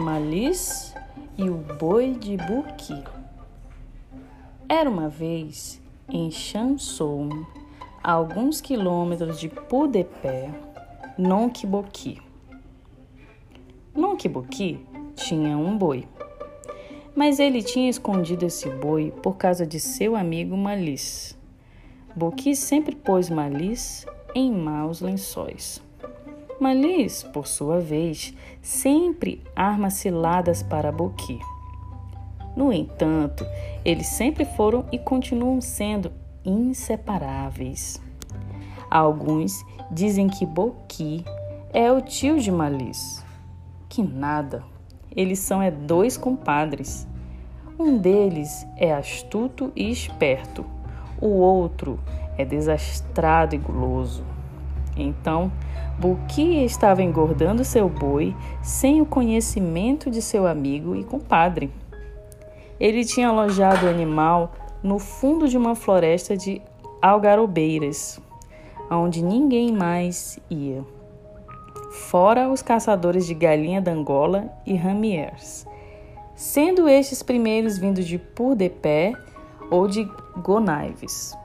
Malice e o boi de Burki. Era uma vez em Chansou, a alguns quilômetros de Pudepé, Nonquiboqui. Nonquiboqui tinha um boi, mas ele tinha escondido esse boi por causa de seu amigo Malice. Boqui sempre pôs Malice em maus lençóis. Malis, por sua vez, sempre arma ciladas para Boqui. No entanto, eles sempre foram e continuam sendo inseparáveis. Alguns dizem que Boqui é o tio de Malis. Que nada, eles são é dois compadres. Um deles é astuto e esperto, o outro é desastrado e guloso. Então, Buki estava engordando seu boi sem o conhecimento de seu amigo e compadre. Ele tinha alojado o animal no fundo de uma floresta de algarobeiras, onde ninguém mais ia, fora os caçadores de galinha d'Angola e ramiers, sendo estes primeiros vindos de Purdepé ou de Gonaives.